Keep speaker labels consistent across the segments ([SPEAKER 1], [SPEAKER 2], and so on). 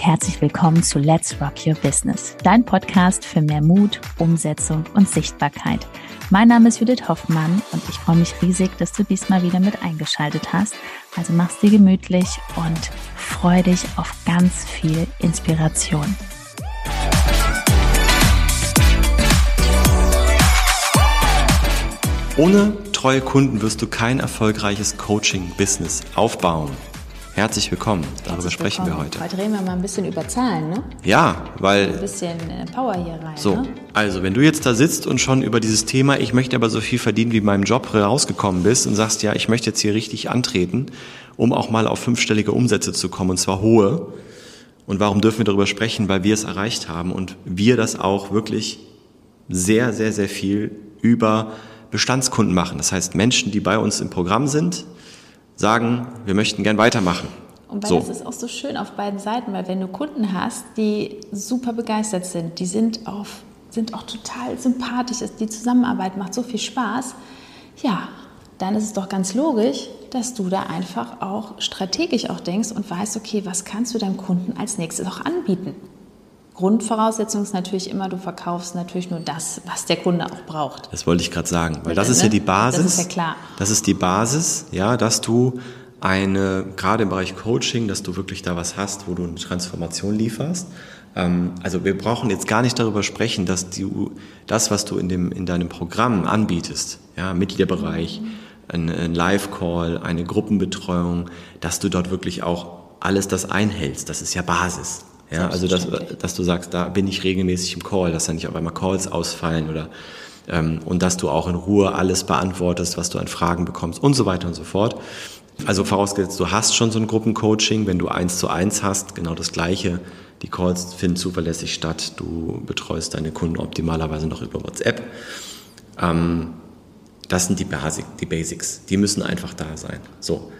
[SPEAKER 1] herzlich willkommen zu Let's Rock Your Business, dein Podcast für mehr Mut, Umsetzung und Sichtbarkeit. Mein Name ist Judith Hoffmann und ich freue mich riesig, dass du diesmal wieder mit eingeschaltet hast. Also mach's dir gemütlich und freu dich auf ganz viel Inspiration.
[SPEAKER 2] Ohne treue Kunden wirst du kein erfolgreiches Coaching-Business aufbauen. Herzlich willkommen. Darüber Herzlich sprechen willkommen. wir heute.
[SPEAKER 1] Heute reden wir mal ein bisschen über Zahlen, ne?
[SPEAKER 2] Ja, weil.
[SPEAKER 1] Ein bisschen äh, Power hier rein.
[SPEAKER 2] So,
[SPEAKER 1] ne?
[SPEAKER 2] also wenn du jetzt da sitzt und schon über dieses Thema, ich möchte aber so viel verdienen wie in meinem Job rausgekommen bist und sagst, ja, ich möchte jetzt hier richtig antreten, um auch mal auf fünfstellige Umsätze zu kommen und zwar hohe. Und warum dürfen wir darüber sprechen? Weil wir es erreicht haben und wir das auch wirklich sehr, sehr, sehr viel über Bestandskunden machen. Das heißt Menschen, die bei uns im Programm sind, sagen, wir möchten gern weitermachen.
[SPEAKER 1] Und weil so. das ist auch so schön auf beiden Seiten, weil wenn du Kunden hast, die super begeistert sind, die sind, auf, sind auch total sympathisch, die Zusammenarbeit macht so viel Spaß, ja, dann ist es doch ganz logisch, dass du da einfach auch strategisch auch denkst und weißt, okay, was kannst du deinem Kunden als nächstes auch anbieten? Grundvoraussetzung ist natürlich immer, du verkaufst natürlich nur das, was der Kunde auch braucht.
[SPEAKER 2] Das wollte ich gerade sagen, weil das ist ja ne? die Basis.
[SPEAKER 1] Das ist ja klar.
[SPEAKER 2] Das ist die Basis, ja, dass du eine, gerade im Bereich Coaching, dass du wirklich da was hast, wo du eine Transformation lieferst. Ähm, also wir brauchen jetzt gar nicht darüber sprechen, dass du das, was du in, dem, in deinem Programm anbietest, ja, Mitgliederbereich, ein, ein Live-Call, eine Gruppenbetreuung, dass du dort wirklich auch alles das einhältst. Das ist ja Basis. Ja, also dass, dass du sagst, da bin ich regelmäßig im Call, dass da nicht auf einmal Calls ausfallen oder ähm, und dass du auch in Ruhe alles beantwortest, was du an Fragen bekommst und so weiter und so fort. Also vorausgesetzt, du hast schon so ein Gruppencoaching, wenn du eins zu eins hast, genau das Gleiche. Die Calls finden zuverlässig statt. Du betreust deine Kunden optimalerweise noch über WhatsApp. Ähm, das sind die, Basic, die Basics. Die müssen einfach da sein. So.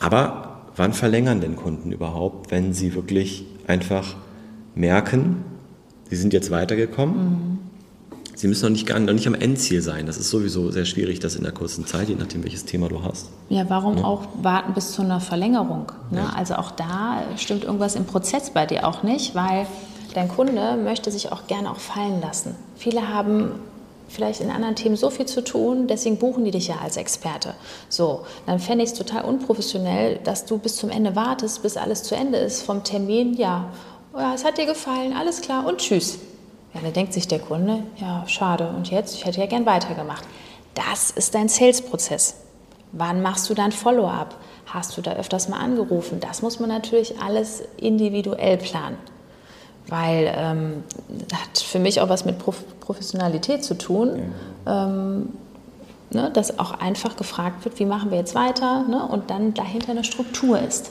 [SPEAKER 2] Aber wann verlängern denn Kunden überhaupt, wenn sie wirklich einfach merken, sie sind jetzt weitergekommen? Mhm. Sie müssen noch nicht, gar, noch nicht am Endziel sein. Das ist sowieso sehr schwierig, das in der kurzen Zeit, je nachdem, welches Thema du hast.
[SPEAKER 1] Ja, warum ja. auch warten bis zu einer Verlängerung? Ne? Ja. Also auch da stimmt irgendwas im Prozess bei dir auch nicht, weil dein Kunde möchte sich auch gerne auch fallen lassen. Viele haben vielleicht in anderen Themen so viel zu tun, deswegen buchen die dich ja als Experte. So, dann fände ich es total unprofessionell, dass du bis zum Ende wartest, bis alles zu Ende ist vom Termin. Ja, ja es hat dir gefallen, alles klar und tschüss. Ja, dann denkt sich der Kunde, ja, schade, und jetzt? Ich hätte ja gern weitergemacht. Das ist dein Sales-Prozess. Wann machst du dann Follow-up? Hast du da öfters mal angerufen? Das muss man natürlich alles individuell planen weil ähm, das hat für mich auch was mit Prof Professionalität zu tun. Ja. Ähm, ne, dass auch einfach gefragt wird, wie machen wir jetzt weiter ne, und dann dahinter eine Struktur ist.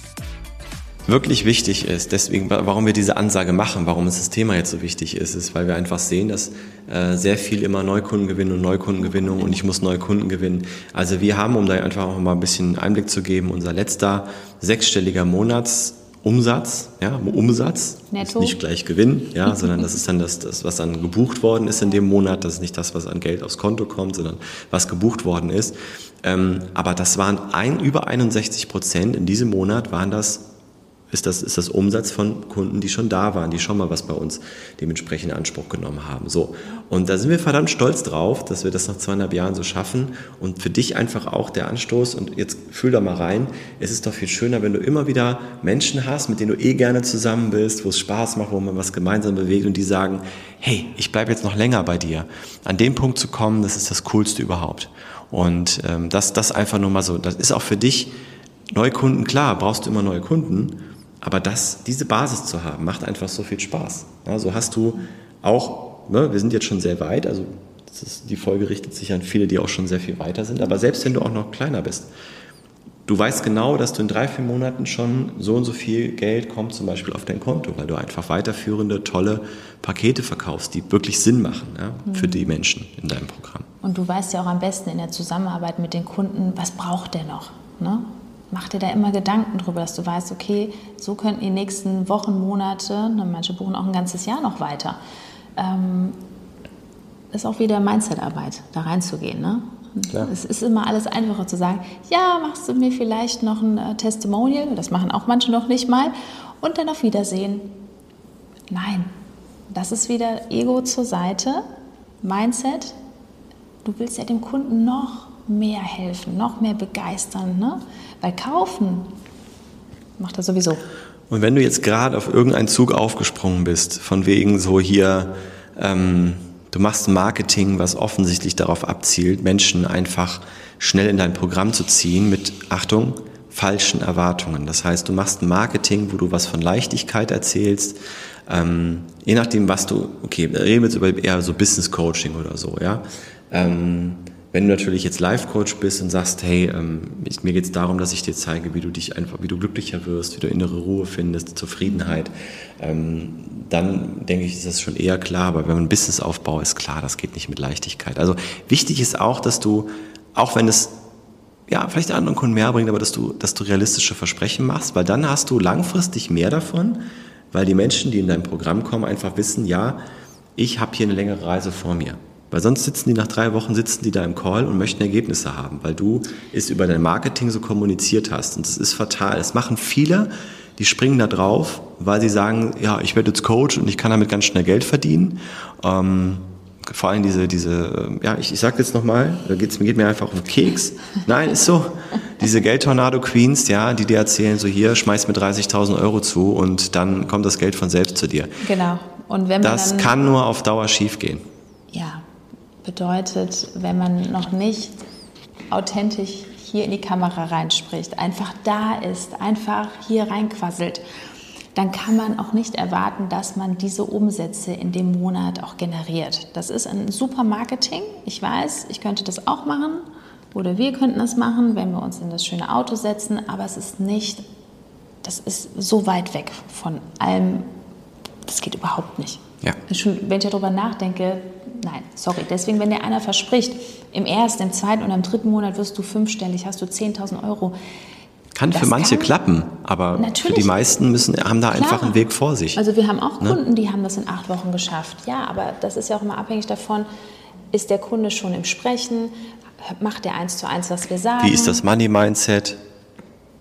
[SPEAKER 2] wirklich wichtig ist, deswegen, warum wir diese Ansage machen, warum uns das Thema jetzt so wichtig ist, ist, weil wir einfach sehen, dass äh, sehr viel immer Neukundengewinnung und Neukundengewinnung und ich muss neue Kunden gewinnen. Also wir haben, um da einfach auch mal ein bisschen Einblick zu geben, unser letzter sechsstelliger Monatsumsatz, ja, Umsatz, Netto. ist nicht gleich Gewinn, ja, sondern das ist dann das, das, was dann gebucht worden ist in dem Monat, das ist nicht das, was an Geld aufs Konto kommt, sondern was gebucht worden ist. Ähm, aber das waren ein, über 61 Prozent in diesem Monat waren das ist das, ist das Umsatz von Kunden, die schon da waren, die schon mal was bei uns dementsprechend in Anspruch genommen haben. So. Und da sind wir verdammt stolz drauf, dass wir das nach zweieinhalb Jahren so schaffen. Und für dich einfach auch der Anstoß, und jetzt fühl da mal rein, es ist doch viel schöner, wenn du immer wieder Menschen hast, mit denen du eh gerne zusammen bist, wo es Spaß macht, wo man was gemeinsam bewegt und die sagen, hey, ich bleibe jetzt noch länger bei dir. An dem Punkt zu kommen, das ist das Coolste überhaupt. Und ähm, das, das einfach nur mal so, das ist auch für dich, Neukunden, klar, brauchst du immer neue Kunden, aber das, diese Basis zu haben, macht einfach so viel Spaß. Ja, so hast du auch, ne, wir sind jetzt schon sehr weit, also ist, die Folge richtet sich an viele, die auch schon sehr viel weiter sind, aber selbst wenn du auch noch kleiner bist, du weißt genau, dass du in drei, vier Monaten schon so und so viel Geld kommt zum Beispiel auf dein Konto, weil du einfach weiterführende, tolle Pakete verkaufst, die wirklich Sinn machen ja, mhm. für die Menschen in deinem Programm.
[SPEAKER 1] Und du weißt ja auch am besten in der Zusammenarbeit mit den Kunden, was braucht der noch? Ne? Mach dir da immer Gedanken drüber, dass du weißt, okay, so könnten die nächsten Wochen, Monate, ne, manche buchen auch ein ganzes Jahr noch weiter. Ähm, ist auch wieder Mindset-Arbeit, da reinzugehen. Ne? Klar. Es ist immer alles einfacher zu sagen, ja, machst du mir vielleicht noch ein äh, Testimonial, das machen auch manche noch nicht mal, und dann auf Wiedersehen. Nein, das ist wieder Ego zur Seite, Mindset. Du willst ja dem Kunden noch mehr helfen, noch mehr begeistern, ne? Weil kaufen macht er sowieso.
[SPEAKER 2] Und wenn du jetzt gerade auf irgendeinen Zug aufgesprungen bist, von wegen so hier, ähm, Du machst Marketing, was offensichtlich darauf abzielt, Menschen einfach schnell in dein Programm zu ziehen mit, Achtung, falschen Erwartungen. Das heißt, du machst Marketing, wo du was von Leichtigkeit erzählst, ähm, je nachdem, was du, okay, reden wir jetzt über eher so Business Coaching oder so, ja. Ähm, wenn du natürlich jetzt Life-Coach bist und sagst, hey, ähm, ich, mir geht es darum, dass ich dir zeige, wie du dich einfach, wie du glücklicher wirst, wie du innere Ruhe findest, Zufriedenheit, ähm, dann denke ich, ist das schon eher klar. Aber wenn man Business aufbaut, ist klar, das geht nicht mit Leichtigkeit. Also wichtig ist auch, dass du, auch wenn es ja, vielleicht anderen Kunden mehr bringt, aber dass du, dass du realistische Versprechen machst, weil dann hast du langfristig mehr davon, weil die Menschen, die in dein Programm kommen, einfach wissen, ja, ich habe hier eine längere Reise vor mir. Weil sonst sitzen die nach drei Wochen, sitzen die da im Call und möchten Ergebnisse haben, weil du es über dein Marketing so kommuniziert hast. Und das ist fatal. Das machen viele, die springen da drauf, weil sie sagen, ja, ich werde jetzt Coach und ich kann damit ganz schnell Geld verdienen. Ähm, vor allem diese, diese, ja, ich, ich sag jetzt nochmal, da geht's, geht mir einfach um Keks. Nein, ist so. Diese Geldtornado-Queens, ja, die dir erzählen, so hier, schmeiß mir 30.000 Euro zu und dann kommt das Geld von selbst zu dir.
[SPEAKER 1] Genau.
[SPEAKER 2] Und wenn man das kann nur auf Dauer schiefgehen.
[SPEAKER 1] Bedeutet, wenn man noch nicht authentisch hier in die Kamera reinspricht, einfach da ist, einfach hier reinquasselt, dann kann man auch nicht erwarten, dass man diese Umsätze in dem Monat auch generiert. Das ist ein super Marketing. Ich weiß, ich könnte das auch machen oder wir könnten das machen, wenn wir uns in das schöne Auto setzen, aber es ist nicht, das ist so weit weg von allem, das geht überhaupt nicht. Ja. Wenn ich darüber nachdenke, Nein, sorry. Deswegen, wenn dir einer verspricht, im ersten, im zweiten und im dritten Monat wirst du fünfstellig, hast du 10.000 Euro.
[SPEAKER 2] Kann für manche kann, klappen, aber für die meisten müssen, haben da Klar. einfach einen Weg vor sich.
[SPEAKER 1] Also wir haben auch ne? Kunden, die haben das in acht Wochen geschafft. Ja, aber das ist ja auch immer abhängig davon, ist der Kunde schon im Sprechen, macht der eins zu eins, was wir sagen.
[SPEAKER 2] Wie ist das Money-Mindset?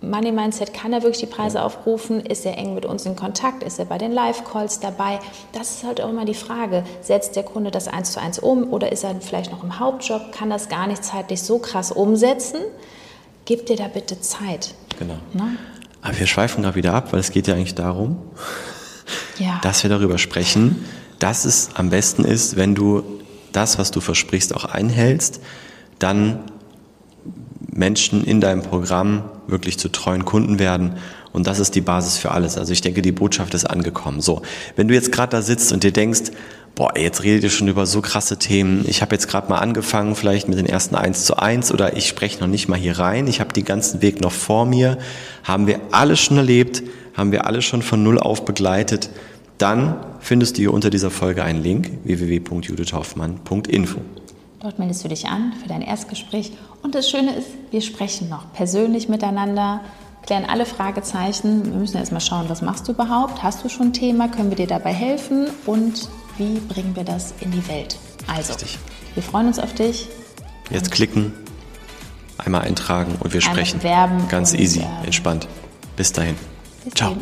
[SPEAKER 1] Money Mindset, kann er wirklich die Preise aufrufen? Ist er eng mit uns in Kontakt? Ist er bei den Live-Calls dabei? Das ist halt auch immer die Frage. Setzt der Kunde das eins zu eins um oder ist er vielleicht noch im Hauptjob? Kann das gar nicht zeitlich so krass umsetzen? Gib dir da bitte Zeit.
[SPEAKER 2] Genau. Na? Ne? Aber wir schweifen gerade wieder ab, weil es geht ja eigentlich darum, ja. dass wir darüber sprechen, dass es am besten ist, wenn du das, was du versprichst, auch einhältst, dann Menschen in deinem Programm wirklich zu treuen Kunden werden. Und das ist die Basis für alles. Also ich denke, die Botschaft ist angekommen. So, wenn du jetzt gerade da sitzt und dir denkst, boah, jetzt redet ihr schon über so krasse Themen. Ich habe jetzt gerade mal angefangen, vielleicht mit den ersten eins zu eins oder ich spreche noch nicht mal hier rein. Ich habe den ganzen Weg noch vor mir. Haben wir alles schon erlebt? Haben wir alles schon von Null auf begleitet? Dann findest du hier unter dieser Folge einen Link www.judithhoffmann.info.
[SPEAKER 1] Dort meldest du dich an für dein Erstgespräch. Und das Schöne ist, wir sprechen noch persönlich miteinander, klären alle Fragezeichen. Wir müssen erst mal schauen, was machst du überhaupt? Hast du schon ein Thema? Können wir dir dabei helfen? Und wie bringen wir das in die Welt? Also, Richtig. wir freuen uns auf dich.
[SPEAKER 2] Jetzt klicken, einmal eintragen und wir sprechen. Werben Ganz easy, äh, entspannt. Bis dahin. Bis Ciao.